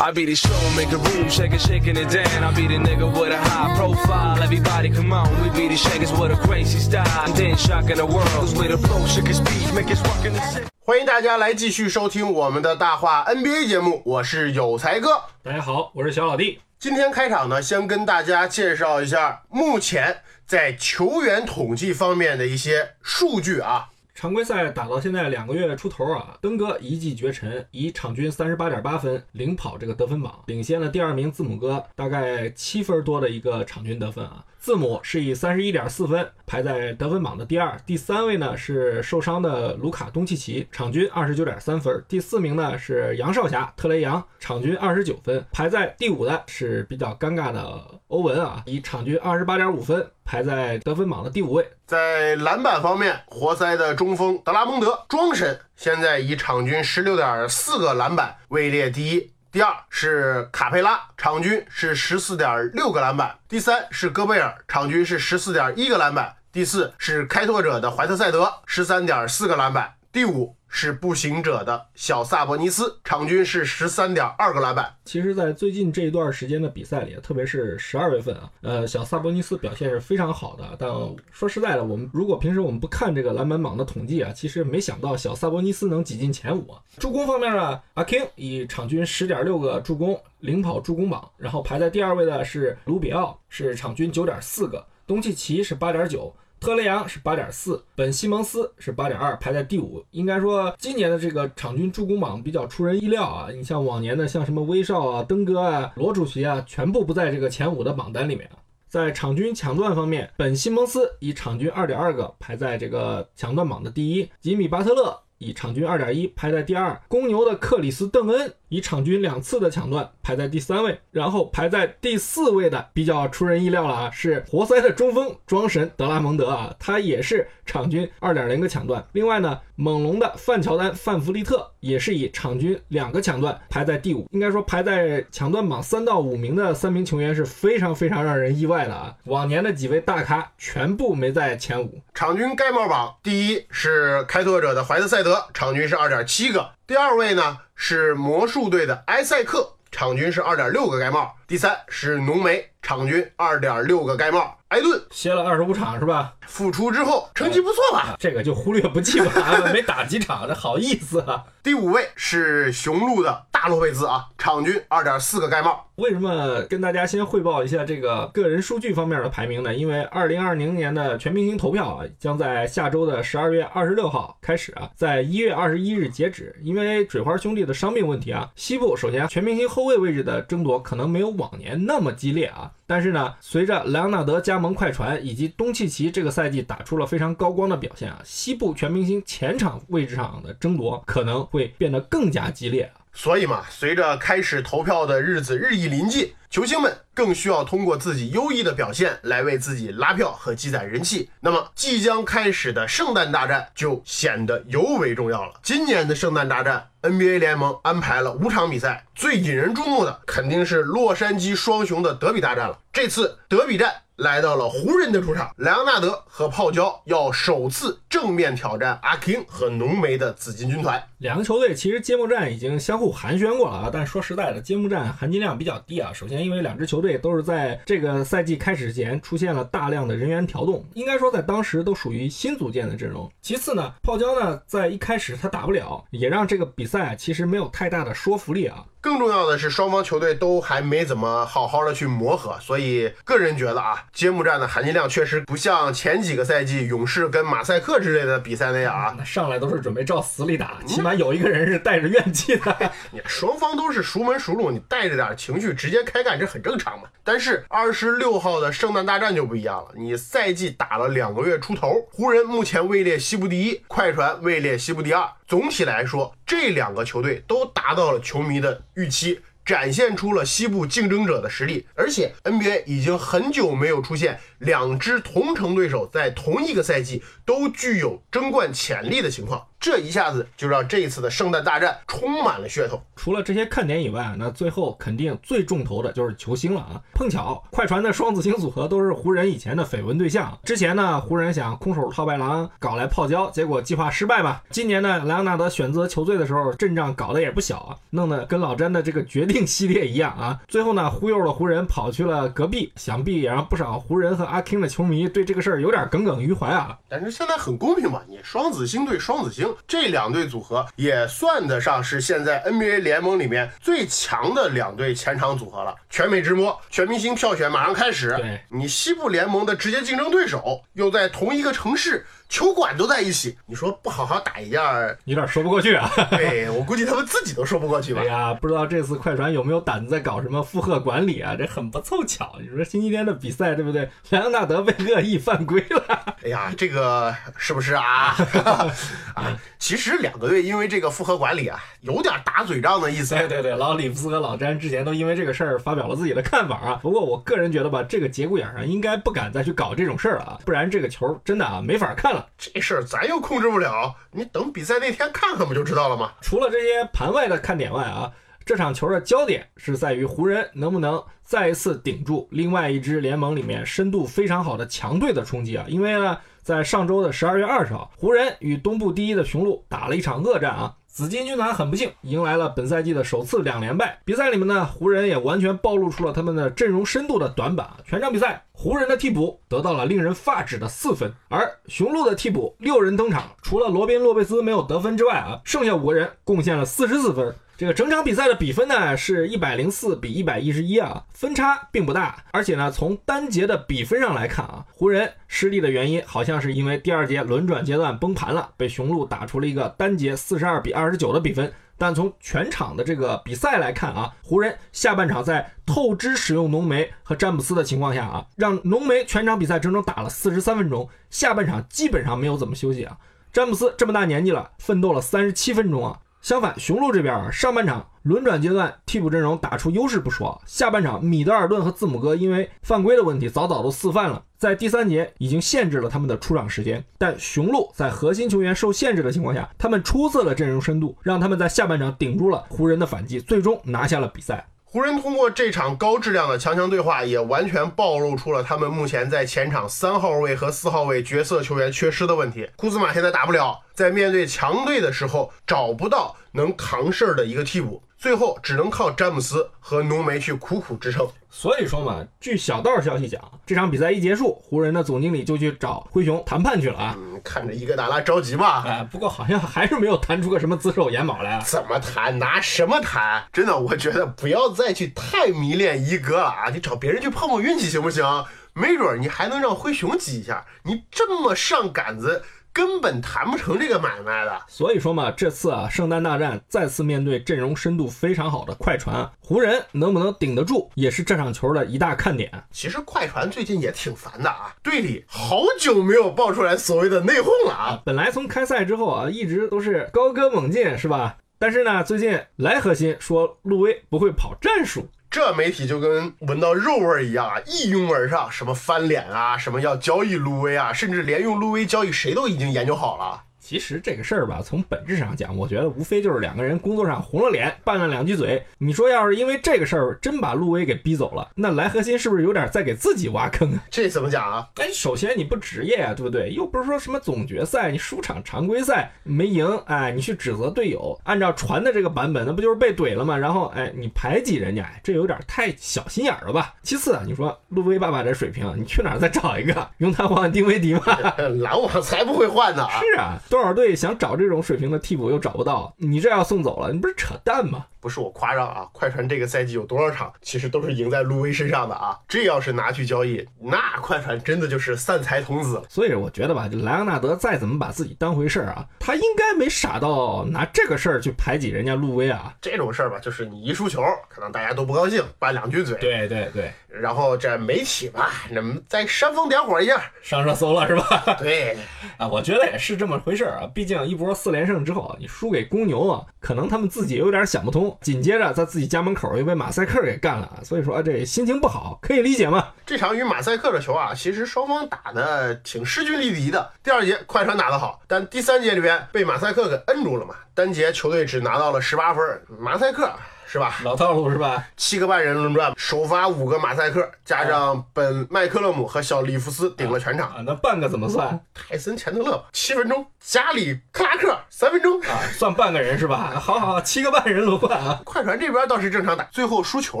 I be the show, make a room, shake it, shaking it down. I be the nigga with a high profile. Everybody come on, we be the shakers with a crazy style. And then shocking the world, cause we the flow, shake it, speed, make it rock in the city. 欢迎大家来继续收听我们的大话 NBA 节目，我是有才哥。大家好，我是小老弟。今天开场呢，先跟大家介绍一下目前在球员统计方面的一些数据啊。常规赛打到现在两个月出头啊，登哥一骑绝尘，以场均三十八点八分领跑这个得分榜，领先了第二名字母哥大概七分多的一个场均得分啊。字母是以三十一点四分排在得分榜的第二，第三位呢是受伤的卢卡东契奇，场均二十九点三分，第四名呢是杨少侠特雷杨，场均二十九分，排在第五的是比较尴尬的欧文啊，以场均二十八点五分排在得分榜的第五位。在篮板方面，活塞的中锋德拉蒙德庄神现在以场均十六点四个篮板位列第一。第二是卡佩拉，场均是十四点六个篮板；第三是戈贝尔，场均是十四点一个篮板；第四是开拓者的怀特塞德，十三点四个篮板；第五是步行者的小萨博尼斯，场均是十三点二个篮板。其实，在最近这一段时间的比赛里，特别是十二月份啊，呃，小萨博尼斯表现是非常好的。但说实在的，我们如果平时我们不看这个篮板榜的统计啊，其实没想到小萨博尼斯能挤进前五。助攻方面呢，阿 king 以场均十点六个助攻领跑助攻榜，然后排在第二位的是卢比奥，是场均九点四个，东契奇是八点九。特雷杨是八点四，本西蒙斯是八点二，排在第五。应该说，今年的这个场均助攻榜比较出人意料啊！你像往年的，像什么威少啊、登哥啊、罗主席啊，全部不在这个前五的榜单里面啊。在场均抢断方面，本西蒙斯以场均二点二个排在这个抢断榜的第一，吉米巴特勒以场均二点一排在第二，公牛的克里斯邓恩以场均两次的抢断排在第三位，然后排在第四位的比较出人意料了啊，是活塞的中锋庄神德拉蒙德啊，他也是场均二点零个抢断。另外呢，猛龙的范乔丹范弗利特也是以场均两个抢断排在第五。应该说排在抢断榜三到五名的三名球员是非常非常让人意外的啊，往年的几位大咖全部没在前五。场均盖帽榜第一是开拓者的怀特塞德，场均是二点七个。第二位呢是魔术队的埃塞克，场均是二点六个盖帽。第三是浓眉，场均二点六个盖帽。埃顿歇了二十五场是吧？复出之后成绩不错吧？这个就忽略不计吧，没打几场，这好意思啊。第五位是雄鹿的大洛佩兹啊，场均二点四个盖帽。为什么跟大家先汇报一下这个个人数据方面的排名呢？因为二零二零年的全明星投票啊，将在下周的十二月二十六号开始啊，在一月二十一日截止。因为水花兄弟的伤病问题啊，西部首先全明星后卫位置的争夺可能没有往年那么激烈啊。但是呢，随着莱昂纳德加盟快船以及东契奇这个赛季打出了非常高光的表现啊，西部全明星前场位置上的争夺可能会变得更加激烈。所以嘛，随着开始投票的日子日益临近，球星们更需要通过自己优异的表现来为自己拉票和积攒人气。那么，即将开始的圣诞大战就显得尤为重要了。今年的圣诞大战，NBA 联盟安排了五场比赛，最引人注目的肯定是洛杉矶双雄的德比大战了。这次德比战来到了湖人的主场，莱昂纳德和泡椒要首次正面挑战阿 king 和浓眉的紫金军团。两个球队其实揭幕战已经相互寒暄过了啊，但说实在的，揭幕战含金量比较低啊。首先，因为两支球队都是在这个赛季开始前出现了大量的人员调动，应该说在当时都属于新组建的阵容。其次呢，泡椒呢在一开始他打不了，也让这个比赛其实没有太大的说服力啊。更重要的是，双方球队都还没怎么好好的去磨合，所以个人觉得啊，揭幕战的含金量确实不像前几个赛季勇士跟马赛克之类的比赛那样啊。那上来都是准备照死里打，起码有一个人是带着怨气的。你双方都是熟门熟路，你带着点情绪直接开干，这很正常嘛。但是二十六号的圣诞大战就不一样了，你赛季打了两个月出头，湖人目前位列西部第一，快船位列西部第二。总体来说，这两个球队都达到了球迷的预期，展现出了西部竞争者的实力。而且 NBA 已经很久没有出现两支同城对手在同一个赛季都具有争冠潜力的情况，这一下子就让这一次的圣诞大战充满了噱头。除了这些看点以外，那最后肯定最重头的就是球星了啊！碰巧快船的双子星组合都是湖人以前的绯闻对象。之前呢，湖人想空手套白狼搞来泡椒，结果计划失败吧。今年呢，莱昂纳德选择球队的时候阵仗搞得也不小啊，弄得跟老詹的这个决定系列一样啊。最后呢，忽悠了湖人跑去了隔壁，想必也让不少湖人和阿 king 的球迷对这个事儿有点耿耿于怀啊。但是现在很公平嘛，你双子星对双子星这两队组合也算得上是现在 NBA 联盟里面最强的两队前场组合了。全美直播，全明星票选马上开始。对你西部联盟的直接竞争对手又在同一个城市，球馆都在一起，你说不好好打一架，有点说不过去啊。对 我估计他们自己都说不过去吧哎。呀，不知道这次快船有没有胆子在搞什么负荷管理啊？这很不凑巧。你说星期天的比赛对不对？莱昂纳德被恶意犯规了。哎呀，这个是不是啊？啊，其实两个队因为这个负荷管理啊，有点打嘴仗的意思。对对对，老李夫斯和老詹之前都因为这个事儿发表了自己的看法啊。不过我个人觉得吧，这个节骨眼上应该不敢再去搞这种事儿了啊，不然这个球真的啊没法看了。这事儿咱又控制不了，你等比赛那天看看不就知道了吗？除了这些盘外的看点外啊，这场球的焦点是在于湖人能不能再一次顶住另外一支联盟里面深度非常好的强队的冲击啊！因为呢，在上周的十二月二十号，湖人与东部第一的雄鹿打了一场恶战啊。紫金军团很不幸迎来了本赛季的首次两连败。比赛里面呢，湖人也完全暴露出了他们的阵容深度的短板啊。全场比赛，湖人的替补得到了令人发指的四分，而雄鹿的替补六人登场，除了罗宾·洛佩斯没有得分之外啊，剩下五个人贡献了四十四分。这个整场比赛的比分呢是一百零四比一百一十一啊，分差并不大。而且呢，从单节的比分上来看啊，湖人失利的原因好像是因为第二节轮转阶段崩盘了，被雄鹿打出了一个单节四十二比二十九的比分。但从全场的这个比赛来看啊，湖人下半场在透支使用浓眉和詹姆斯的情况下啊，让浓眉全场比赛整整打了四十三分钟，下半场基本上没有怎么休息啊。詹姆斯这么大年纪了，奋斗了三十七分钟啊。相反，雄鹿这边啊，上半场轮转阶段替补阵容打出优势不说，下半场米德尔顿和字母哥因为犯规的问题早早都四犯了，在第三节已经限制了他们的出场时间。但雄鹿在核心球员受限制的情况下，他们出色的阵容深度让他们在下半场顶住了湖人的反击，最终拿下了比赛。湖人通过这场高质量的强强对话，也完全暴露出了他们目前在前场三号位和四号位角色球员缺失的问题。库兹马现在打不了，在面对强队的时候找不到能扛事儿的一个替补，最后只能靠詹姆斯和浓眉去苦苦支撑。所以说嘛，据小道消息讲，这场比赛一结束，湖人的总经理就去找灰熊谈判去了啊。嗯，看着伊戈达拉着急吧？哎，不过好像还是没有谈出个什么自首眼毛来啊。怎么谈？拿什么谈？真的，我觉得不要再去太迷恋伊戈了啊！你找别人去碰碰运气行不行？没准你还能让灰熊挤一下。你这么上杆子。根本谈不成这个买卖的。所以说嘛，这次啊，圣诞大战再次面对阵容深度非常好的快船，湖人能不能顶得住，也是这场球的一大看点。其实快船最近也挺烦的啊，队里好久没有爆出来所谓的内讧了啊。本来从开赛之后啊，一直都是高歌猛进，是吧？但是呢，最近莱核心说路威不会跑战术。这媒体就跟闻到肉味儿一样啊，一拥而上，什么翻脸啊，什么要交易路威啊，甚至连用路威交易谁都已经研究好了。其实这个事儿吧，从本质上讲，我觉得无非就是两个人工作上红了脸，拌了两句嘴。你说要是因为这个事儿真把路威给逼走了，那莱核心是不是有点在给自己挖坑啊？这怎么讲啊？哎，首先你不职业啊，对不对？又不是说什么总决赛，你输场常规赛没赢，哎，你去指责队友，按照传的这个版本，那不就是被怼了吗？然后哎，你排挤人家，哎，这有点太小心眼了吧？其次啊，你说路威爸爸这水平，你去哪儿再找一个？用他换丁威迪吗？篮网才不会换呢！是啊，多少队想找这种水平的替补又找不到，你这要送走了，你不是扯淡吗？不是我夸张啊，快船这个赛季有多少场，其实都是赢在路威身上的啊！这要是拿去交易，那快船真的就是散财童子了。所以我觉得吧，这莱昂纳德再怎么把自己当回事儿啊，他应该没傻到拿这个事儿去排挤人家路威啊。这种事儿吧，就是你一输球，可能大家都不高兴，拌两句嘴，对对对，然后这媒体吧，那么再煽风点火一下，上热搜了是吧？对，啊，我觉得也是这么回事啊，毕竟一波四连胜之后啊，你输给公牛啊，可能他们自己有点想不通。紧接着在自己家门口又被马赛克给干了，所以说啊，这心情不好，可以理解嘛。这场与马赛克的球啊，其实双方打的挺势均力敌的。第二节快船打得好，但第三节里边被马赛克给摁住了嘛，单节球队只拿到了十八分，马赛克。是吧？老套路是吧？七个半人轮转，首发五个马赛克，加上本麦克勒姆和小里弗斯顶了全场。啊，那半个怎么算？泰森钱德勒七分钟，加里克拉克三分钟啊，算半个人是吧？好好，七个半人轮换啊。快船这边倒是正常打，最后输球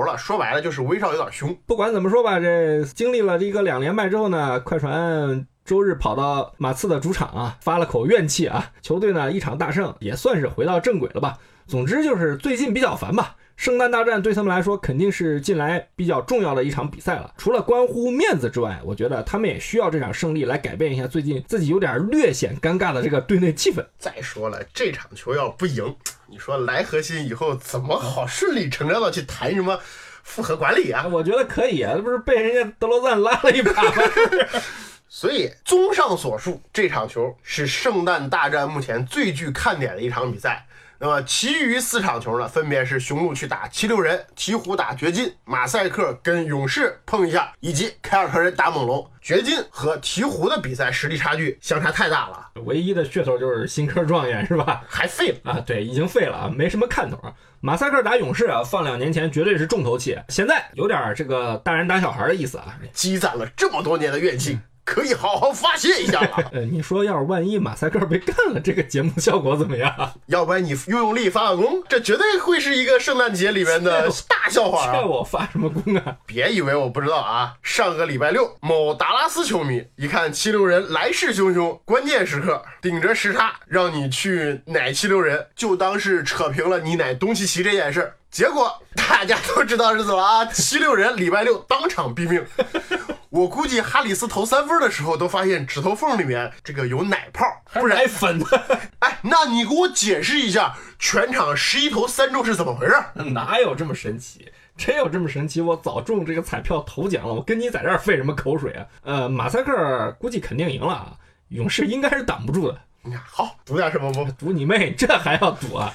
了。说白了就是威少有点凶。不管怎么说吧，这经历了这个两连败之后呢，快船周日跑到马刺的主场啊，发了口怨气啊。球队呢一场大胜，也算是回到正轨了吧。总之就是最近比较烦吧。圣诞大战对他们来说肯定是近来比较重要的一场比赛了。除了关乎面子之外，我觉得他们也需要这场胜利来改变一下最近自己有点略显尴尬的这个队内气氛。再说了，这场球要不赢，你说来核心以后怎么好顺理成章的去谈什么复合管理啊？我觉得可以啊，这不是被人家德罗赞拉了一把吗？所以，综上所述，这场球是圣诞大战目前最具看点的一场比赛。那么，其余四场球呢，分别是雄鹿去打七六人，鹈鹕打掘金，马赛克跟勇士碰一下，以及凯尔特人打猛龙。掘金和鹈鹕的比赛实力差距相差太大了，唯一的噱头就是新科状元是吧？还废了啊？对，已经废了啊，没什么看头啊。马赛克打勇士啊，放两年前绝对是重头戏，现在有点这个大人打小孩的意思啊，积攒了这么多年的怨气。可以好好发泄一下了。呃，你说要是万一马赛克被干了，这个节目效果怎么样？要不然你用用力发个功，这绝对会是一个圣诞节里面的 大笑话啊！我发什么功啊？别以为我不知道啊！上个礼拜六，某达拉斯球迷一看七六人来势汹汹，关键时刻顶着时差让你去奶七六人，就当是扯平了你奶东契奇这件事。结果大家都知道是怎么啊？七六人礼拜六当场毙命。我估计哈里斯投三分的时候都发现指头缝里面这个有奶泡，不然粉。哎，那你给我解释一下，全场十一投三中是怎么回事？哪有这么神奇？真有这么神奇？我早中这个彩票头奖了，我跟你在这儿费什么口水啊？呃，马赛克估计肯定赢了啊，勇士应该是挡不住的。好，赌点什么不？赌你妹，这还要赌啊？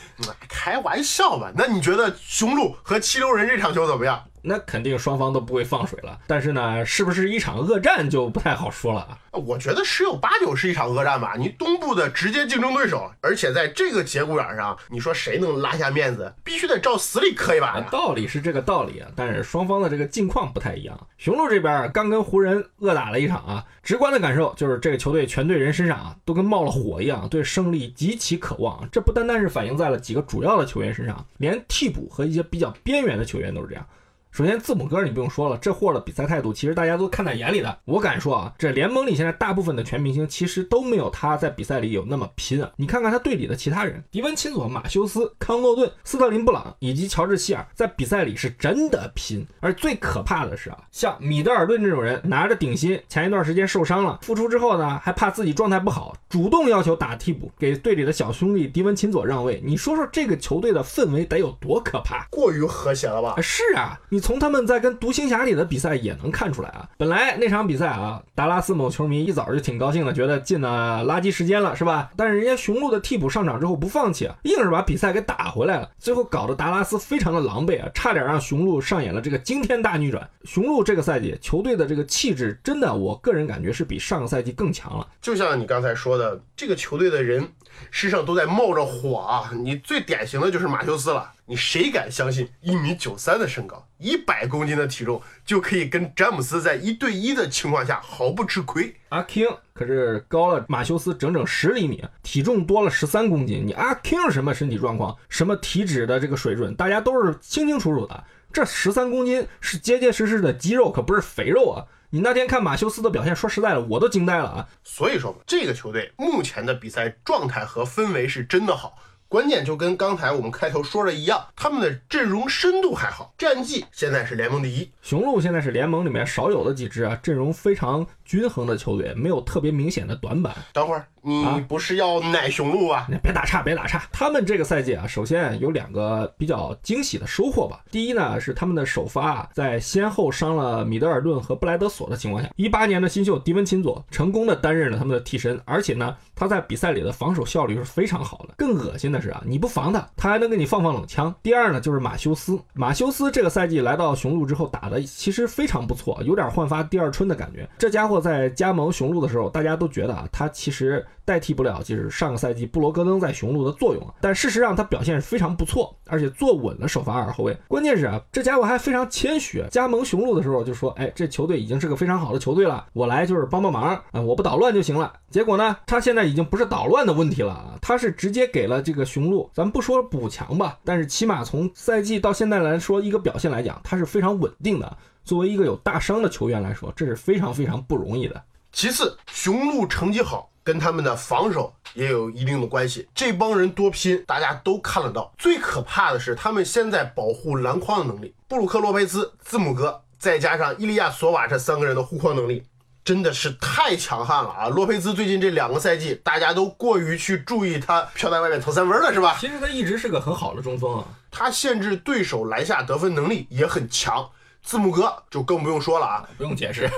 开玩笑吧？那你觉得雄鹿和七六人这场球怎么样？那肯定双方都不会放水了，但是呢，是不是一场恶战就不太好说了啊？我觉得十有八九是一场恶战吧。你东部的直接竞争对手，而且在这个节骨眼上，你说谁能拉下面子？必须得照死里磕一把呀。道理是这个道理啊，但是双方的这个境况不太一样。雄鹿这边刚跟湖人恶打了一场啊，直观的感受就是这个球队全队人身上啊都跟冒了火一样，对胜利极其渴望。这不单单是反映在了几个主要的球员身上，连替补和一些比较边缘的球员都是这样。首先，字母哥你不用说了，这货的比赛态度其实大家都看在眼里的。我敢说啊，这联盟里现在大部分的全明星其实都没有他在比赛里有那么拼啊。你看看他队里的其他人，迪文钦佐、马修斯、康诺顿、斯特林布朗以及乔治希尔，在比赛里是真的拼。而最可怕的是啊，像米德尔顿这种人，拿着顶薪，前一段时间受伤了，复出之后呢，还怕自己状态不好，主动要求打替补，给队里的小兄弟迪文钦佐让位。你说说这个球队的氛围得有多可怕？过于和谐了吧？是啊，你。你从他们在跟独行侠里的比赛也能看出来啊，本来那场比赛啊，达拉斯某球迷一早就挺高兴的，觉得进了垃圾时间了，是吧？但是人家雄鹿的替补上场之后不放弃，硬是把比赛给打回来了，最后搞得达拉斯非常的狼狈啊，差点让雄鹿上演了这个惊天大逆转。雄鹿这个赛季球队的这个气质，真的，我个人感觉是比上个赛季更强了。就像你刚才说的，这个球队的人身上都在冒着火啊，你最典型的就是马修斯了。你谁敢相信一米九三的身高，一百公斤的体重就可以跟詹姆斯在一对一的情况下毫不吃亏？阿 King 可是高了马修斯整整十厘米，体重多了十三公斤。你阿 King 什么身体状况，什么体脂的这个水准，大家都是清清楚楚的。这十三公斤是结结实实的肌肉，可不是肥肉啊！你那天看马修斯的表现，说实在的，我都惊呆了啊！所以说，这个球队目前的比赛状态和氛围是真的好。关键就跟刚才我们开头说的一样，他们的阵容深度还好，战绩现在是联盟第一。雄鹿现在是联盟里面少有的几支啊，阵容非常均衡的球队，没有特别明显的短板。等会儿你不是要奶雄鹿啊？别打岔，别打岔。他们这个赛季啊，首先有两个比较惊喜的收获吧。第一呢，是他们的首发啊，在先后伤了米德尔顿和布莱德索的情况下，一八年的新秀迪文琴佐成功的担任了他们的替身，而且呢，他在比赛里的防守效率是非常好的。更恶心的是啊，你不防他，他还能给你放放冷枪。第二呢，就是马修斯。马修斯这个赛季来到雄鹿之后，打的其实非常不错，有点焕发第二春的感觉。这家伙在加盟雄鹿的时候，大家都觉得啊，他其实。代替不了就是上个赛季布罗戈登在雄鹿的作用啊，但事实上他表现是非常不错，而且坐稳了首发二后卫。关键是啊，这家伙还非常谦虚，加盟雄鹿的时候就说：“哎，这球队已经是个非常好的球队了，我来就是帮帮忙啊，我不捣乱就行了。”结果呢，他现在已经不是捣乱的问题了啊，他是直接给了这个雄鹿，咱不说补强吧，但是起码从赛季到现在来说，一个表现来讲，他是非常稳定的。作为一个有大伤的球员来说，这是非常非常不容易的。其次，雄鹿成绩好。跟他们的防守也有一定的关系。这帮人多拼，大家都看得到。最可怕的是他们现在保护篮筐的能力。布鲁克·洛佩兹、字母哥，再加上伊利亚·索瓦这三个人的护框能力，真的是太强悍了啊！洛佩兹最近这两个赛季，大家都过于去注意他飘在外面投三分了，是吧？其实他一直是个很好的中锋啊，他限制对手篮下得分能力也很强。字母哥就更不用说了啊，不用解释。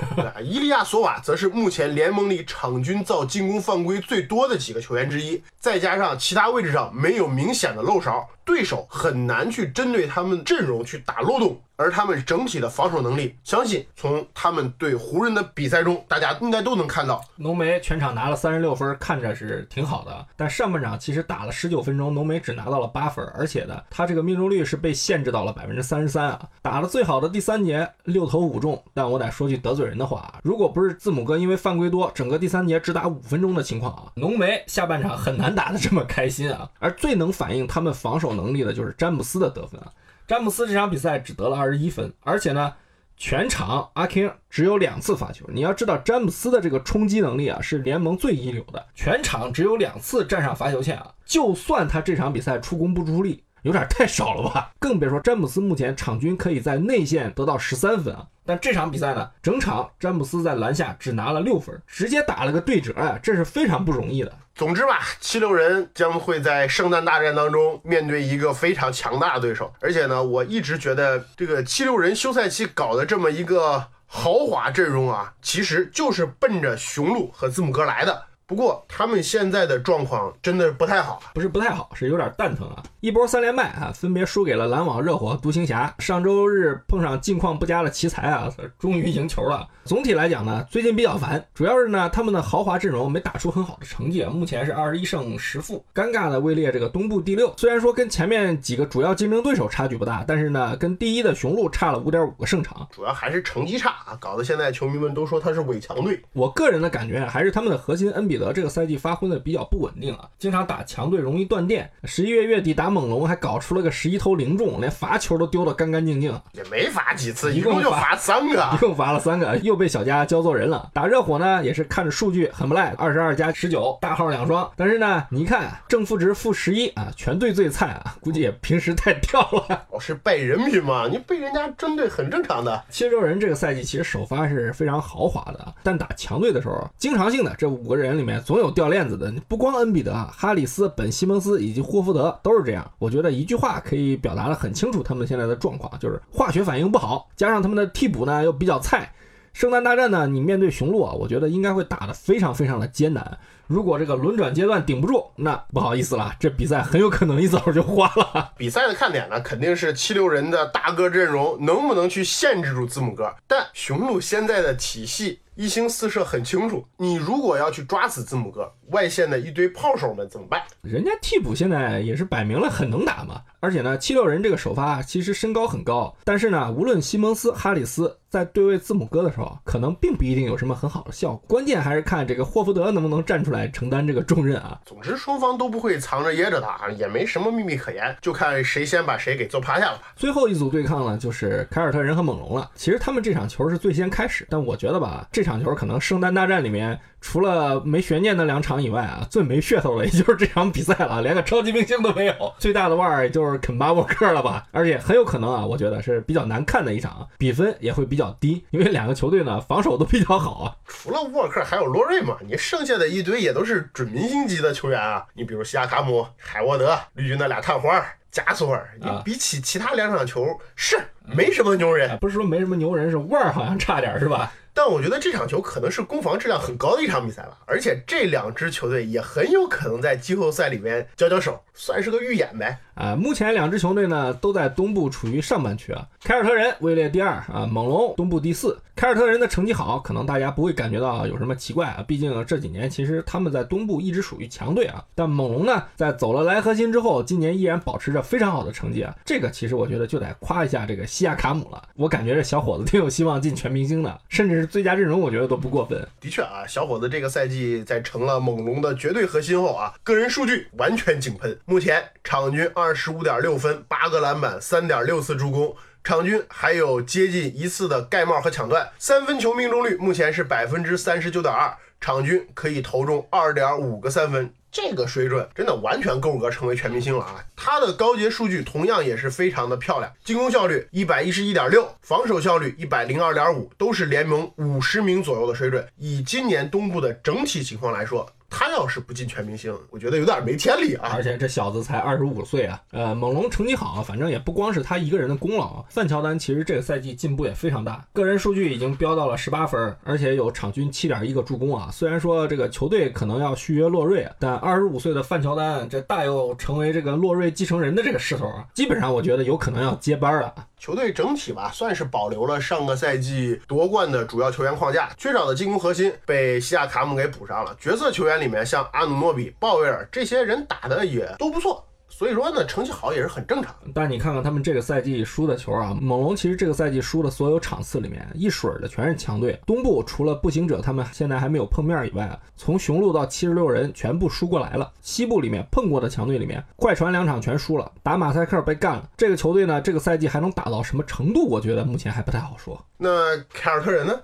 伊利亚索瓦则是目前联盟里场均造进攻犯规最多的几个球员之一，再加上其他位置上没有明显的漏勺，对手很难去针对他们阵容去打漏洞。而他们整体的防守能力，相信从他们对湖人的比赛中，大家应该都能看到，浓眉全场拿了三十六分，看着是挺好的。但上半场其实打了十九分钟，浓眉只拿到了八分，而且呢，他这个命中率是被限制到了百分之三十三啊。打了最好的第三节，六投五中。但我得说句得罪人的话啊，如果不是字母哥因为犯规多，整个第三节只打五分钟的情况啊，浓眉下半场很难打得这么开心啊。而最能反映他们防守能力的就是詹姆斯的得分啊。詹姆斯这场比赛只得了二十一分，而且呢，全场阿 king 只有两次罚球。你要知道，詹姆斯的这个冲击能力啊，是联盟最一流的，全场只有两次站上罚球线啊。就算他这场比赛出工不出力，有点太少了吧？更别说詹姆斯目前场均可以在内线得到十三分啊。但这场比赛呢，整场詹姆斯在篮下只拿了六分，直接打了个对折啊，这是非常不容易的。总之吧，七六人将会在圣诞大战当中面对一个非常强大的对手，而且呢，我一直觉得这个七六人休赛期搞的这么一个豪华阵容啊，其实就是奔着雄鹿和字母哥来的。不过他们现在的状况真的不太好，不是不太好，是有点蛋疼啊！一波三连败啊，分别输给了篮网、热火、独行侠。上周日碰上近况不佳的奇才啊，终于赢球了。总体来讲呢，最近比较烦，主要是呢他们的豪华阵容没打出很好的成绩啊，目前是二十一胜十负，尴尬的位列这个东部第六。虽然说跟前面几个主要竞争对手差距不大，但是呢跟第一的雄鹿差了五点五个胜场，主要还是成绩差啊，搞得现在球迷们都说他是伪强队。我个人的感觉还是他们的核心恩比。德这个赛季发挥的比较不稳定啊，经常打强队容易断电。十一月月底打猛龙还搞出了个十一投零中，连罚球都丢得干干净净。也没罚几次，一共就罚三个，一共罚了三个，又被小加教做人了。打热火呢，也是看着数据很不赖，二十二加十九，大号两双。但是呢，你一看正负值负十一啊，全队最菜啊，估计也平时太跳了。我 是败人品嘛，你被人家针对很正常的。七六人这个赛季其实首发是非常豪华的，但打强队的时候，经常性的这五个人里面。总有掉链子的，不光恩比德、哈里斯、本西蒙斯以及霍福德都是这样。我觉得一句话可以表达的很清楚，他们现在的状况就是化学反应不好，加上他们的替补呢又比较菜。圣诞大战呢，你面对雄鹿啊，我觉得应该会打得非常非常的艰难。如果这个轮转阶段顶不住，那不好意思了，这比赛很有可能一早就花了。比赛的看点呢，肯定是七六人的大哥阵容能不能去限制住字母哥。但雄鹿现在的体系。一星四射很清楚，你如果要去抓死字母哥，外线的一堆炮手们怎么办？人家替补现在也是摆明了很能打嘛。而且呢，七六人这个首发其实身高很高，但是呢，无论西蒙斯、哈里斯在对位字母哥的时候，可能并不一定有什么很好的效果。关键还是看这个霍福德能不能站出来承担这个重任啊。总之，双方都不会藏着掖着打，也没什么秘密可言，就看谁先把谁给揍趴下了吧。最后一组对抗呢，就是凯尔特人和猛龙了。其实他们这场球是最先开始，但我觉得吧，这场球可能圣诞大战里面。除了没悬念的两场以外啊，最没噱头的也就是这场比赛了，连个超级明星都没有。最大的腕儿也就是肯巴沃克了吧？而且很有可能啊，我觉得是比较难看的一场，比分也会比较。低，因为两个球队呢防守都比较好啊。除了沃克还有洛瑞嘛，你剩下的一堆也都是准明星级的球员啊。你比如西亚卡姆、海沃德，绿军的俩探花加索尔，你比起其他两场球是没什么牛人，不是说没什么牛人，是腕儿好像差点是吧？但我觉得这场球可能是攻防质量很高的一场比赛吧，而且这两支球队也很有可能在季后赛里面交交手，算是个预演呗。啊，目前两支球队呢都在东部处于上半区啊，凯尔特人位列第二啊，猛龙东部第四。凯尔特人的成绩好，可能大家不会感觉到有什么奇怪啊，毕竟这几年其实他们在东部一直属于强队啊。但猛龙呢，在走了莱核心之后，今年依然保持着非常好的成绩啊。这个其实我觉得就得夸一下这个西亚卡姆了，我感觉这小伙子挺有希望进全明星的，甚至是最佳阵容，我觉得都不过分。的确啊，小伙子这个赛季在成了猛龙的绝对核心后啊，个人数据完全井喷，目前场均二十五点六分，八个篮板，三点六次助攻。场均还有接近一次的盖帽和抢断，三分球命中率目前是百分之三十九点二，场均可以投中二点五个三分，这个水准真的完全够格成为全明星了啊！他的高阶数据同样也是非常的漂亮，进攻效率一百一十一点六，防守效率一百零二点五，都是联盟五十名左右的水准。以今年东部的整体情况来说。他要是不进全明星，我觉得有点没天理啊！而且这小子才二十五岁啊，呃，猛龙成绩好，反正也不光是他一个人的功劳。范乔丹其实这个赛季进步也非常大，个人数据已经飙到了十八分，而且有场均七点一个助攻啊。虽然说这个球队可能要续约洛瑞，但二十五岁的范乔丹这大有成为这个洛瑞继承人的这个势头啊，基本上我觉得有可能要接班了。球队整体吧，算是保留了上个赛季夺冠的主要球员框架，缺少的进攻核心被西亚卡姆给补上了。角色球员里面，像阿努诺比、鲍威尔这些人打的也都不错。所以说呢，成绩好也是很正常。但你看看他们这个赛季输的球啊，猛龙其实这个赛季输的所有场次里面，一水儿的全是强队。东部除了步行者他们现在还没有碰面以外，从雄鹿到七十六人全部输过来了。西部里面碰过的强队里面，快船两场全输了，打马赛克被干了。这个球队呢，这个赛季还能打到什么程度？我觉得目前还不太好说。那凯尔特人呢？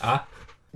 啊？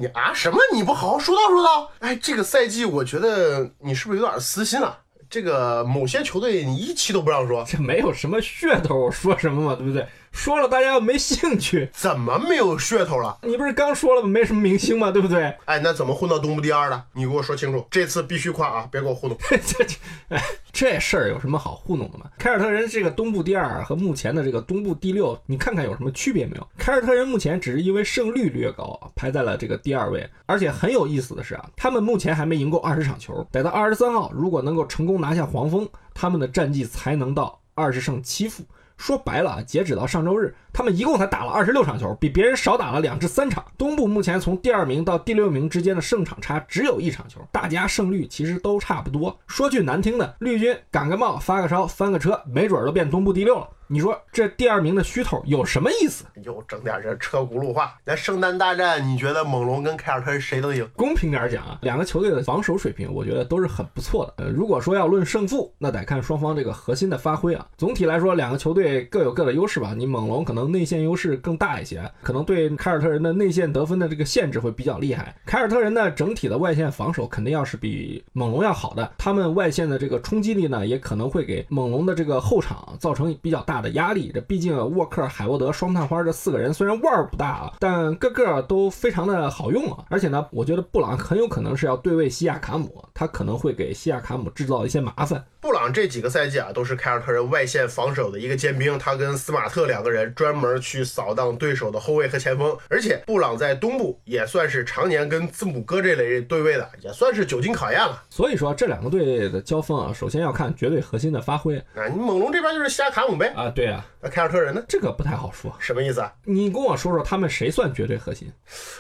你啊？什么？你不好好说道说道？哎，这个赛季我觉得你是不是有点私心了？这个某些球队你一期都不让说，这没有什么噱头，说什么嘛，对不对？说了大家又没兴趣，怎么没有噱头了？你不是刚说了吗？没什么明星吗，对不对？哎，那怎么混到东部第二的？你给我说清楚，这次必须夸啊，别给我糊弄。这这，哎，这事儿有什么好糊弄的吗？凯尔特人这个东部第二和目前的这个东部第六，你看看有什么区别没有？凯尔特人目前只是因为胜率略高啊，排在了这个第二位。而且很有意思的是啊，他们目前还没赢够二十场球，得到二十三号，如果能够成功拿下黄蜂，他们的战绩才能到二十胜七负。说白了啊，截止到上周日，他们一共才打了二十六场球，比别人少打了两至三场。东部目前从第二名到第六名之间的胜场差只有一场球，大家胜率其实都差不多。说句难听的，绿军感个冒发个烧翻个车，没准都变东部第六了。你说这第二名的虚头有什么意思？又整点这车轱辘话。那圣诞大战，你觉得猛龙跟凯尔特人谁能赢？公平点讲啊，两个球队的防守水平，我觉得都是很不错的。呃，如果说要论胜负，那得看双方这个核心的发挥啊。总体来说，两个球队各有各的优势吧。你猛龙可能内线优势更大一些，可能对凯尔特人的内线得分的这个限制会比较厉害。凯尔特人呢，整体的外线防守肯定要是比猛龙要好的，他们外线的这个冲击力呢，也可能会给猛龙的这个后场造成比较大的压力。这毕竟沃克、海沃德、双探花这四个人虽然腕儿不大啊，但个个都非常的好用啊。而且呢，我觉得布朗很有可能是要对位西亚卡姆，他可能会给西亚卡姆制造一些麻烦。布朗这几个赛季啊，都是凯尔特人外线防守的一个尖兵，他跟斯马特两个人专门去扫荡对手的后卫和前锋。而且布朗在东部也算是常年跟字母哥这类对位的，也算是久经考验了。所以说这两个队的交锋啊，首先要看绝对核心的发挥啊。你猛龙这边就是西亚卡姆呗啊，对啊。那凯尔特人呢？这个不太好说，什么意思啊？你跟我说说他们谁算绝对核心？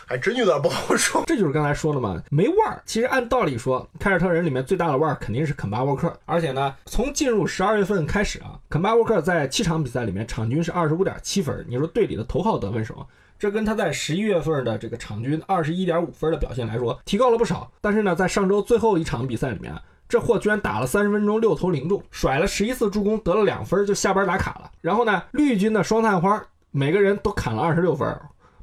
还真有点不好说。这就是刚才说的嘛，没腕儿。其实按道理说，凯尔特人里面最大的腕儿肯定是肯巴沃克，而且呢，从进入十二月份开始啊，肯巴沃克在七场比赛里面场均是二十五点七分。你说队里的头号得分手，这跟他在十一月份的这个场均二十一点五分的表现来说，提高了不少。但是呢，在上周最后一场比赛里面。这货居然打了三十分钟，六投零中，甩了十一次助攻，得了两分就下班打卡了。然后呢，绿军的双探花每个人都砍了二十六分，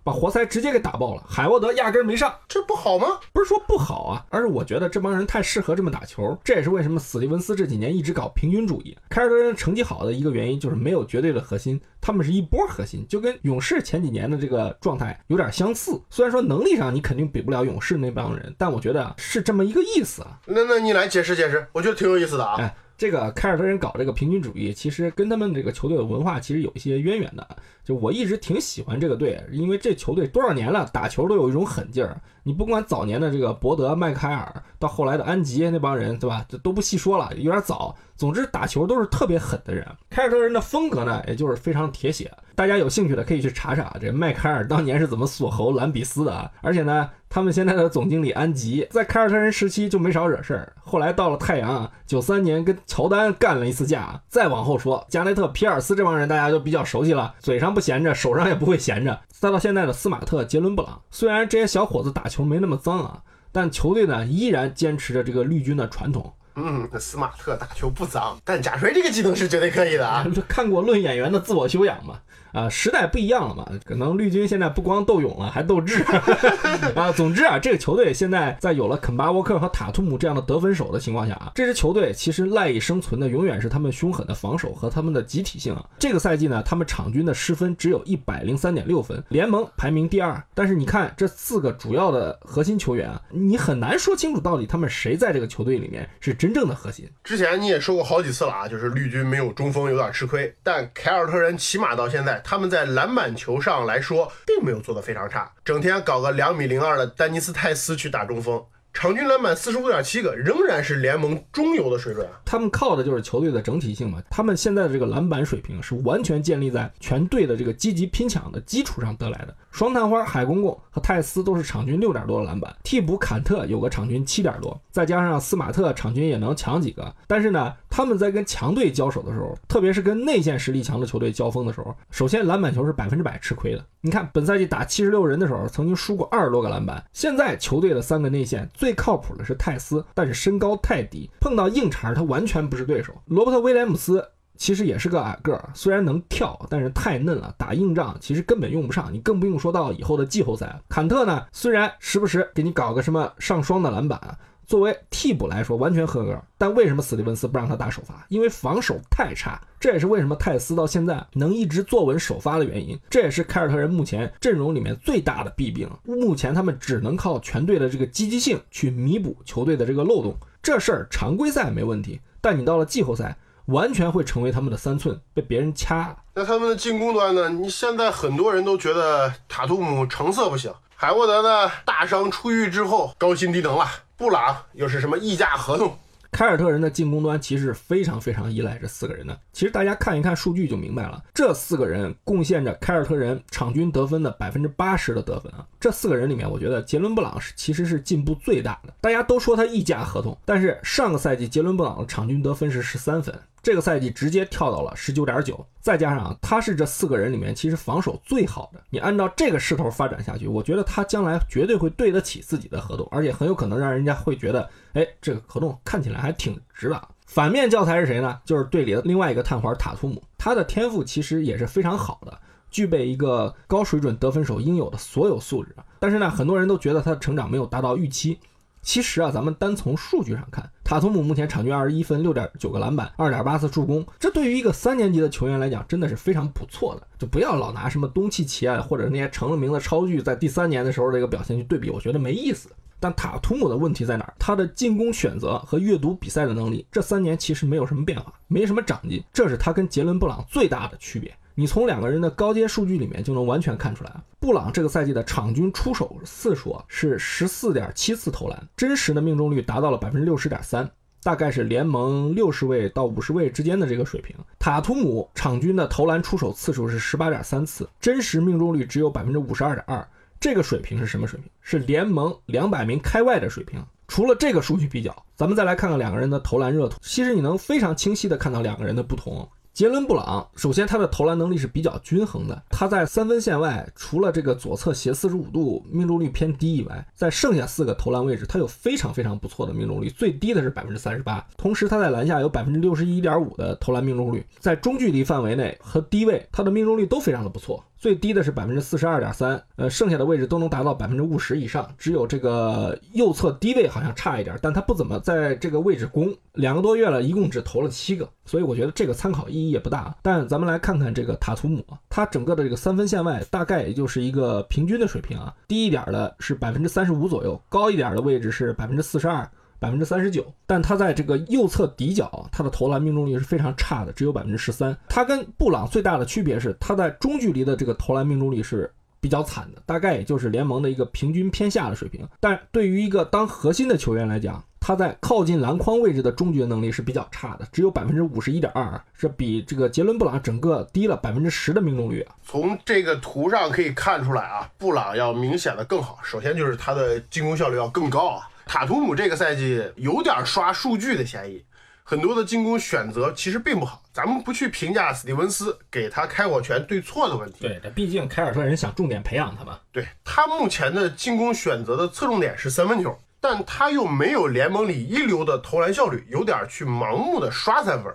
把活塞直接给打爆了，海沃德压根儿没上。这不好吗？不是说不好啊，而是我觉得这帮人太适合这么打球。这也是为什么史蒂文斯这几年一直搞平均主义。凯尔特人成绩好的一个原因就是没有绝对的核心，他们是一波核心，就跟勇士前几年的这个状态有点相似。虽然说能力上你肯定比不了勇士那帮人，但我觉得是这么一个意思啊。那那你来解释解释，我觉得挺有意思的啊。哎，这个凯尔特人搞这个平均主义，其实跟他们这个球队的文化其实有一些渊源的。就我一直挺喜欢这个队，因为这球队多少年了，打球都有一种狠劲儿。你不管早年的这个伯德、麦凯尔，到后来的安吉那帮人，对吧？这都不细说了，有点早。总之打球都是特别狠的人。凯尔特人的风格呢，也就是非常铁血。大家有兴趣的可以去查查，这麦凯尔当年是怎么锁喉兰比斯的啊？而且呢，他们现在的总经理安吉在凯尔特人时期就没少惹事儿。后来到了太阳，九三年跟乔丹干了一次架。再往后说，加内特、皮尔斯这帮人大家就比较熟悉了，嘴上不闲着，手上也不会闲着。再到现在的斯马特、杰伦布朗，虽然这些小伙子打球没那么脏啊，但球队呢依然坚持着这个绿军的传统。嗯，那斯马特打球不脏，但贾锤这个技能是绝对可以的啊。看过《论演员的自我修养》吗？啊，时代不一样了嘛，可能绿军现在不光斗勇了，还斗智 啊。总之啊，这个球队现在在有了肯巴沃克和塔图姆这样的得分手的情况下啊，这支球队其实赖以生存的永远是他们凶狠的防守和他们的集体性啊。这个赛季呢，他们场均的失分只有一百零三点六分，联盟排名第二。但是你看这四个主要的核心球员啊，你很难说清楚到底他们谁在这个球队里面是真正的核心。之前你也说过好几次了啊，就是绿军没有中锋有点吃亏，但凯尔特人起码到现在，他们在篮板球上来说，并没有做得非常差，整天搞个两米零二的丹尼斯泰斯去打中锋。场均篮板四十五点七个，仍然是联盟中游的水准！他们靠的就是球队的整体性嘛。他们现在的这个篮板水平是完全建立在全队的这个积极拼抢的基础上得来的。双探花、海公公和泰斯都是场均六点多的篮板，替补坎特有个场均七点多，再加上斯马特场均也能抢几个。但是呢，他们在跟强队交手的时候，特别是跟内线实力强的球队交锋的时候，首先篮板球是百分之百吃亏的。你看本赛季打七十六人的时候，曾经输过二十多个篮板。现在球队的三个内线最最靠谱的是泰斯，但是身高太低，碰到硬茬他完全不是对手。罗伯特威廉姆斯。其实也是个矮个儿，虽然能跳，但是太嫩了，打硬仗其实根本用不上。你更不用说到以后的季后赛。坎特呢，虽然时不时给你搞个什么上双的篮板，作为替补来说完全合格。但为什么史蒂文斯不让他打首发？因为防守太差。这也是为什么泰斯到现在能一直坐稳首发的原因。这也是凯尔特人目前阵容里面最大的弊病。目前他们只能靠全队的这个积极性去弥补球队的这个漏洞。这事儿常规赛没问题，但你到了季后赛。完全会成为他们的三寸，被别人掐。那他们的进攻端呢？你现在很多人都觉得塔图姆成色不行，海沃德呢大伤出狱之后高薪低能了，布朗又是什么溢价合同？凯尔特人的进攻端其实非常非常依赖这四个人的。其实大家看一看数据就明白了，这四个人贡献着凯尔特人场均得分的百分之八十的得分啊。这四个人里面，我觉得杰伦布朗是其实是进步最大的。大家都说他溢价合同，但是上个赛季杰伦布朗的场均得分是十三分。这个赛季直接跳到了十九点九，再加上他是这四个人里面其实防守最好的。你按照这个势头发展下去，我觉得他将来绝对会对得起自己的合同，而且很有可能让人家会觉得，哎，这个合同看起来还挺值的。反面教材是谁呢？就是队里的另外一个探花塔图姆，他的天赋其实也是非常好的，具备一个高水准得分手应有的所有素质。但是呢，很多人都觉得他的成长没有达到预期。其实啊，咱们单从数据上看，塔图姆目前场均二十一分、六点九个篮板、二点八次助攻，这对于一个三年级的球员来讲，真的是非常不错的。就不要老拿什么东契奇啊，或者那些成了名的超巨在第三年的时候这个表现去对比，我觉得没意思。但塔图姆的问题在哪儿？他的进攻选择和阅读比赛的能力，这三年其实没有什么变化，没什么长进，这是他跟杰伦布朗最大的区别。你从两个人的高阶数据里面就能完全看出来，布朗这个赛季的场均出手次数是十四点七次投篮，真实的命中率达到了百分之六十点三，大概是联盟六十位到五十位之间的这个水平。塔图姆场均的投篮出手次数是十八点三次，真实命中率只有百分之五十二点二，这个水平是什么水平？是联盟两百名开外的水平。除了这个数据比较，咱们再来看看两个人的投篮热度，其实你能非常清晰的看到两个人的不同。杰伦布朗，首先他的投篮能力是比较均衡的。他在三分线外，除了这个左侧斜四十五度命中率偏低以外，在剩下四个投篮位置，他有非常非常不错的命中率，最低的是百分之三十八。同时他在篮下有百分之六十一点五的投篮命中率，在中距离范围内和低位，他的命中率都非常的不错。最低的是百分之四十二点三，呃，剩下的位置都能达到百分之五十以上，只有这个右侧低位好像差一点，但它不怎么在这个位置攻，两个多月了，一共只投了七个，所以我觉得这个参考意义也不大。但咱们来看看这个塔图姆，他整个的这个三分线外大概也就是一个平均的水平啊，低一点的是百分之三十五左右，高一点的位置是百分之四十二。百分之三十九，但他在这个右侧底角，他的投篮命中率是非常差的，只有百分之十三。他跟布朗最大的区别是，他在中距离的这个投篮命中率是比较惨的，大概也就是联盟的一个平均偏下的水平。但对于一个当核心的球员来讲，他在靠近篮筐位置的终结能力是比较差的，只有百分之五十一点二，是比这个杰伦布朗整个低了百分之十的命中率。从这个图上可以看出来啊，布朗要明显的更好。首先就是他的进攻效率要更高啊。塔图姆这个赛季有点刷数据的嫌疑，很多的进攻选择其实并不好。咱们不去评价史蒂文斯给他开火权对错的问题，对，毕竟凯尔特人想重点培养他嘛。对他目前的进攻选择的侧重点是三分球，但他又没有联盟里一流的投篮效率，有点去盲目的刷三分，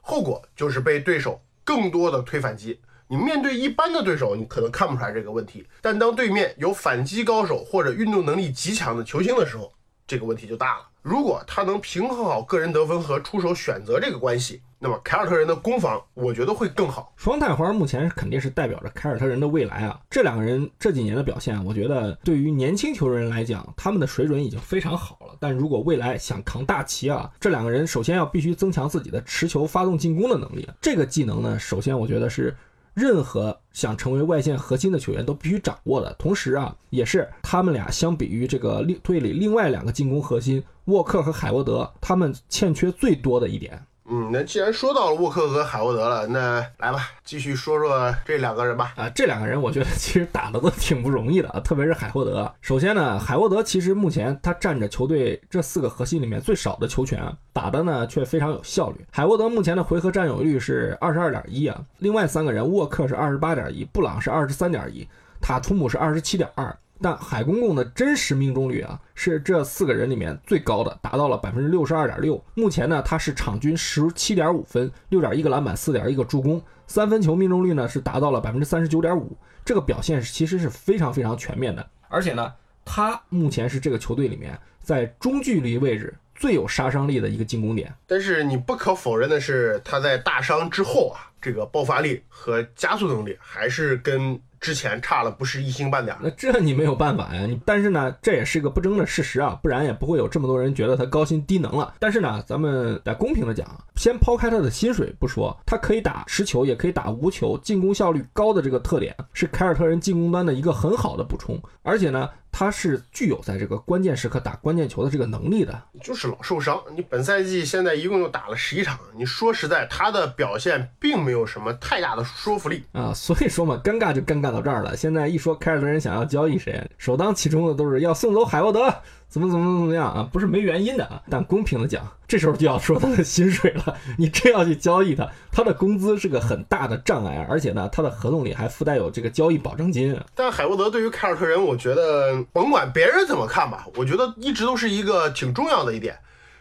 后果就是被对手更多的推反击。你面对一般的对手，你可能看不出来这个问题，但当对面有反击高手或者运动能力极强的球星的时候，这个问题就大了。如果他能平衡好个人得分和出手选择这个关系，那么凯尔特人的攻防我觉得会更好。双太环目前肯定是代表着凯尔特人的未来啊。这两个人这几年的表现，我觉得对于年轻球员来讲，他们的水准已经非常好了。但如果未来想扛大旗啊，这两个人首先要必须增强自己的持球发动进攻的能力。这个技能呢，首先我觉得是。任何想成为外线核心的球员都必须掌握的，同时啊，也是他们俩相比于这个另队里另外两个进攻核心沃克和海沃德，他们欠缺最多的一点。嗯，那既然说到了沃克和海沃德了，那来吧，继续说说这两个人吧。啊，这两个人我觉得其实打的都挺不容易的，特别是海沃德。首先呢，海沃德其实目前他占着球队这四个核心里面最少的球权，打的呢却非常有效率。海沃德目前的回合占有率是二十二点一啊，另外三个人沃克是二十八点一，布朗是二十三点一，塔图姆是二十七点二。但海公公的真实命中率啊，是这四个人里面最高的，达到了百分之六十二点六。目前呢，他是场均十七点五分，六点一个篮板，四点一个助攻，三分球命中率呢是达到了百分之三十九点五。这个表现其实是非常非常全面的。而且呢，他目前是这个球队里面在中距离位置最有杀伤力的一个进攻点。但是你不可否认的是，他在大伤之后啊，这个爆发力和加速能力还是跟。之前差了不是一星半点，那这你没有办法呀。你但是呢，这也是个不争的事实啊，不然也不会有这么多人觉得他高薪低能了。但是呢，咱们得公平的讲，先抛开他的薪水不说，他可以打持球，也可以打无球，进攻效率高的这个特点，是凯尔特人进攻端的一个很好的补充。而且呢。他是具有在这个关键时刻打关键球的这个能力的，就是老受伤。你本赛季现在一共就打了十一场，你说实在，他的表现并没有什么太大的说服力啊。所以说嘛，尴尬就尴尬到这儿了。现在一说凯尔特人想要交易谁，首当其冲的都是要送走海沃德。怎么怎么怎么样啊？不是没原因的啊！但公平的讲，这时候就要说他的薪水了。你真要去交易他，他的工资是个很大的障碍，而且呢，他的合同里还附带有这个交易保证金。但海沃德对于凯尔特人，我觉得甭管别人怎么看吧，我觉得一直都是一个挺重要的一点。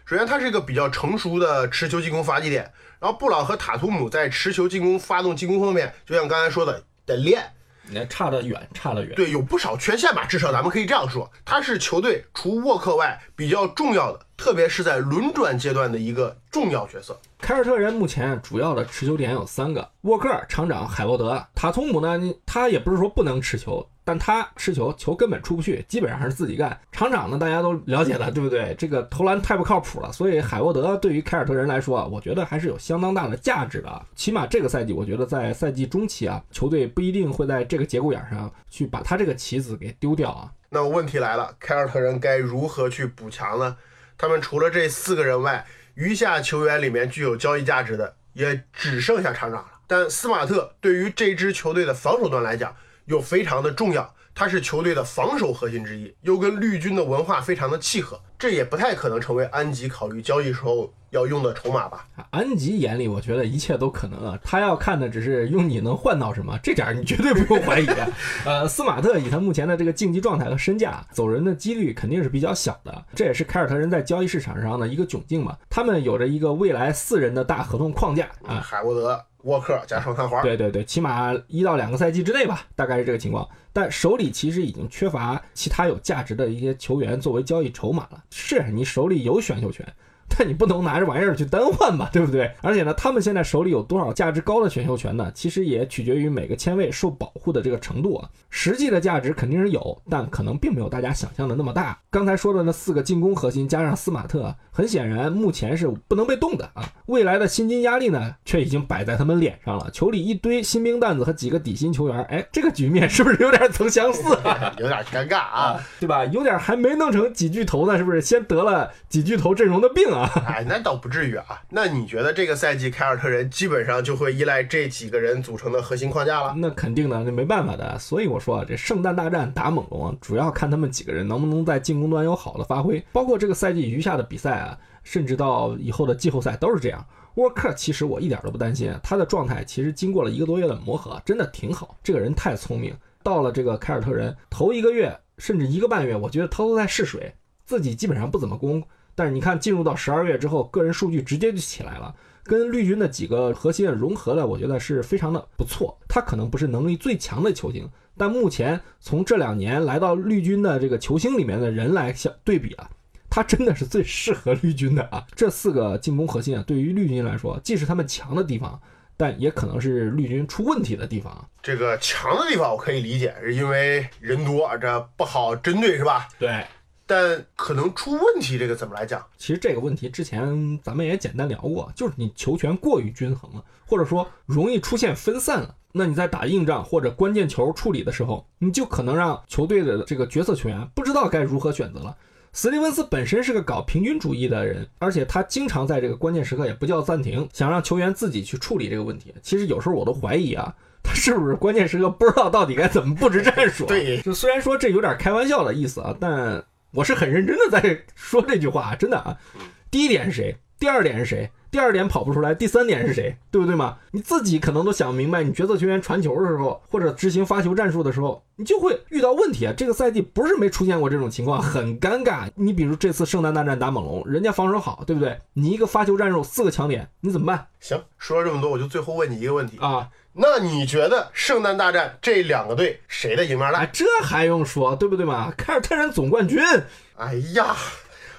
首先，他是一个比较成熟的持球进攻发起点。然后，布朗和塔图姆在持球进攻、发动进攻方面，就像刚才说的，得练。那差得远，差得远。对，有不少缺陷吧，至少咱们可以这样说，他是球队除沃克外比较重要的，特别是在轮转阶段的一个重要角色。凯尔特人目前主要的持球点有三个：沃克、厂长、海沃德、塔图姆呢？他也不是说不能持球。但他持球，球根本出不去，基本上还是自己干。厂长呢，大家都了解的，对不对？这个投篮太不靠谱了，所以海沃德对于凯尔特人来说，我觉得还是有相当大的价值的。起码这个赛季，我觉得在赛季中期啊，球队不一定会在这个节骨眼上去把他这个棋子给丢掉啊。那么问题来了，凯尔特人该如何去补强呢？他们除了这四个人外，余下球员里面具有交易价值的也只剩下厂长了。但斯马特对于这支球队的防守端来讲，又非常的重要，他是球队的防守核心之一，又跟绿军的文化非常的契合，这也不太可能成为安吉考虑交易时候要用的筹码吧？安吉眼里，我觉得一切都可能啊，他要看的只是用你能换到什么，这点你绝对不用怀疑。呃，斯马特以他目前的这个竞技状态和身价，走人的几率肯定是比较小的，这也是凯尔特人在交易市场上的一个窘境嘛。他们有着一个未来四人的大合同框架啊，海沃德。沃克加双探花，对对对，起码一到两个赛季之内吧，大概是这个情况。但手里其实已经缺乏其他有价值的一些球员作为交易筹码了。是你手里有选秀权。但你不能拿着玩意儿去单换吧，对不对？而且呢，他们现在手里有多少价值高的选秀权呢？其实也取决于每个签位受保护的这个程度啊。实际的价值肯定是有，但可能并没有大家想象的那么大。刚才说的那四个进攻核心加上斯马特，很显然目前是不能被动的啊。未来的薪金压力呢，却已经摆在他们脸上了。球里一堆新兵蛋子和几个底薪球员，哎，这个局面是不是有点曾相似？有点尴尬啊，对吧？有点还没弄成几巨头呢，是不是？先得了几巨头阵容的病啊？哎，那倒不至于啊。那你觉得这个赛季凯尔特人基本上就会依赖这几个人组成的核心框架了？那肯定的，那没办法的。所以我说啊，这圣诞大战打猛龙，主要看他们几个人能不能在进攻端有好的发挥。包括这个赛季余下的比赛啊，甚至到以后的季后赛都是这样。沃克其实我一点都不担心，他的状态其实经过了一个多月的磨合，真的挺好。这个人太聪明。到了这个凯尔特人头一个月甚至一个半月，我觉得他都在试水，自己基本上不怎么攻。但是你看，进入到十二月之后，个人数据直接就起来了，跟绿军的几个核心融合的，我觉得是非常的不错。他可能不是能力最强的球星，但目前从这两年来到绿军的这个球星里面的人来相对比啊，他真的是最适合绿军的啊。这四个进攻核心啊，对于绿军来说，既是他们强的地方，但也可能是绿军出问题的地方。这个强的地方我可以理解，是因为人多，这不好针对，是吧？对。但可能出问题，这个怎么来讲？其实这个问题之前咱们也简单聊过，就是你球权过于均衡了，或者说容易出现分散了。那你在打硬仗或者关键球处理的时候，你就可能让球队的这个角色球员不知道该如何选择了。斯蒂文斯本身是个搞平均主义的人，而且他经常在这个关键时刻也不叫暂停，想让球员自己去处理这个问题。其实有时候我都怀疑啊，他是不是关键时刻不知道到底该怎么布置战术？对，就虽然说这有点开玩笑的意思啊，但。我是很认真的在说这句话，真的啊。第一点是谁？第二点是谁？第二点跑不出来，第三点是谁？对不对嘛？你自己可能都想明白，你角色球员传球的时候，或者执行发球战术的时候，你就会遇到问题啊。这个赛季不是没出现过这种情况，很尴尬。你比如这次圣诞大战打猛龙，人家防守好，对不对？你一个发球战术四个强点，你怎么办？行，说了这么多，我就最后问你一个问题啊。那你觉得圣诞大战这两个队谁的赢面大？这还用说，对不对嘛？凯尔特人总冠军。哎呀，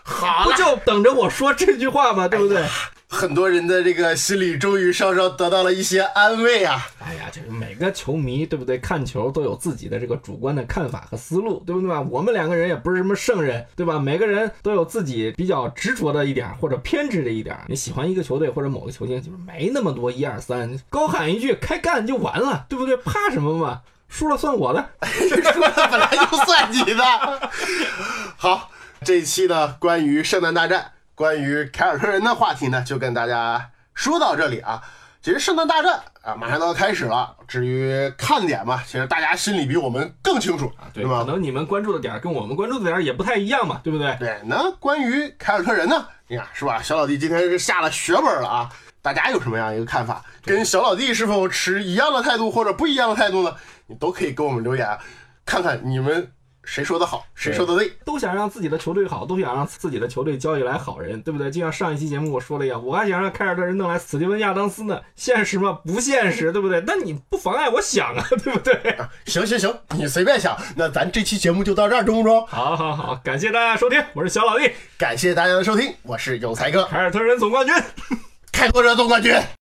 好，不就等着我说这句话吗？对不对？很多人的这个心里终于稍稍得到了一些安慰啊！哎呀，就是每个球迷对不对？看球都有自己的这个主观的看法和思路，对不对吧？我们两个人也不是什么圣人，对吧？每个人都有自己比较执着的一点或者偏执的一点。你喜欢一个球队或者某个球星，就是没那么多一二三，高喊一句开干就完了，对不对？怕什么嘛？输了算我的，输 了本来就算你的。好，这一期呢，关于圣诞大战。关于凯尔特人的话题呢，就跟大家说到这里啊。其实圣诞大战啊，马上都要开始了。至于看点嘛，其实大家心里比我们更清楚啊，对吧？可能你们关注的点跟我们关注的点也不太一样嘛，对不对？对。那关于凯尔特人呢，你看是吧？小老弟今天是下了血本了啊。大家有什么样一个看法？跟小老弟是否持一样的态度或者不一样的态度呢？你都可以给我们留言，看看你们。谁说的好，谁说的对，都想让自己的球队好，都想让自己的球队交易来好人，对不对？就像上一期节目我说的一样，我还想让凯尔特人弄来史蒂文亚当斯呢，现实吗？不现实，对不对？那你不妨碍我想啊，对不对？行行行，你随便想。那咱这期节目就到这儿，中不中？好，好，好，感谢大家收听，我是小老弟，感谢大家的收听，我是有才哥，凯尔特人总冠军，开拓者总冠军。